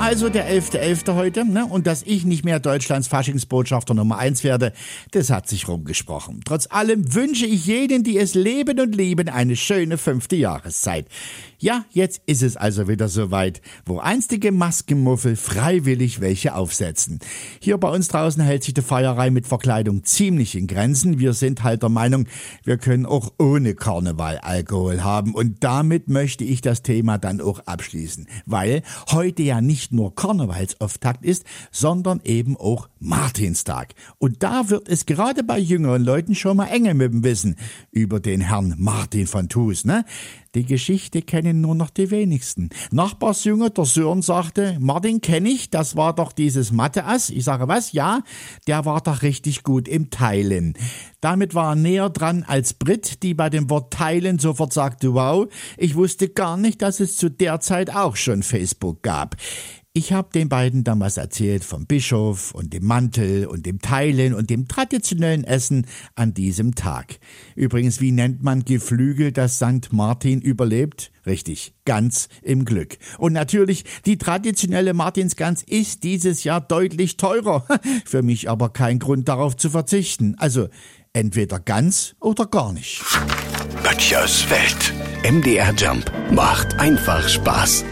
Also der 11.11. .11. heute, ne? Und dass ich nicht mehr Deutschlands Faschingsbotschafter Nummer eins werde, das hat sich rumgesprochen. Trotz allem wünsche ich jedem, die es leben und lieben, eine schöne fünfte Jahreszeit. Ja, jetzt ist es also wieder soweit, wo einstige Maskenmuffel freiwillig welche aufsetzen. Hier bei uns draußen hält sich die Feierei mit Verkleidung ziemlich in Grenzen. Wir sind halt der Meinung, wir können auch ohne Karneval Alkohol haben. Und damit möchte ich das Thema dann auch abschließen. Weil heute ja nicht nicht nur Karnevalsauftakt ist, sondern eben auch Martinstag. Und da wird es gerade bei jüngeren Leuten schon mal enge mit dem Wissen über den Herrn Martin von Thus, ne? Die Geschichte kennen nur noch die wenigsten. Nachbarsjunge, der Sören sagte, Martin kenne ich, das war doch dieses Matheass. Ich sage, was? Ja, der war doch richtig gut im Teilen. Damit war er näher dran als Brit, die bei dem Wort Teilen sofort sagte, wow, ich wusste gar nicht, dass es zu der Zeit auch schon Facebook gab. Ich habe den beiden damals erzählt vom Bischof und dem Mantel und dem Teilen und dem traditionellen Essen an diesem Tag. Übrigens, wie nennt man Geflügel, das St. Martin überlebt? Richtig, ganz im Glück. Und natürlich, die traditionelle Martinsgans ist dieses Jahr deutlich teurer. Für mich aber kein Grund darauf zu verzichten. Also entweder ganz oder gar nicht. Böttchers Welt. MDR Jump macht einfach Spaß.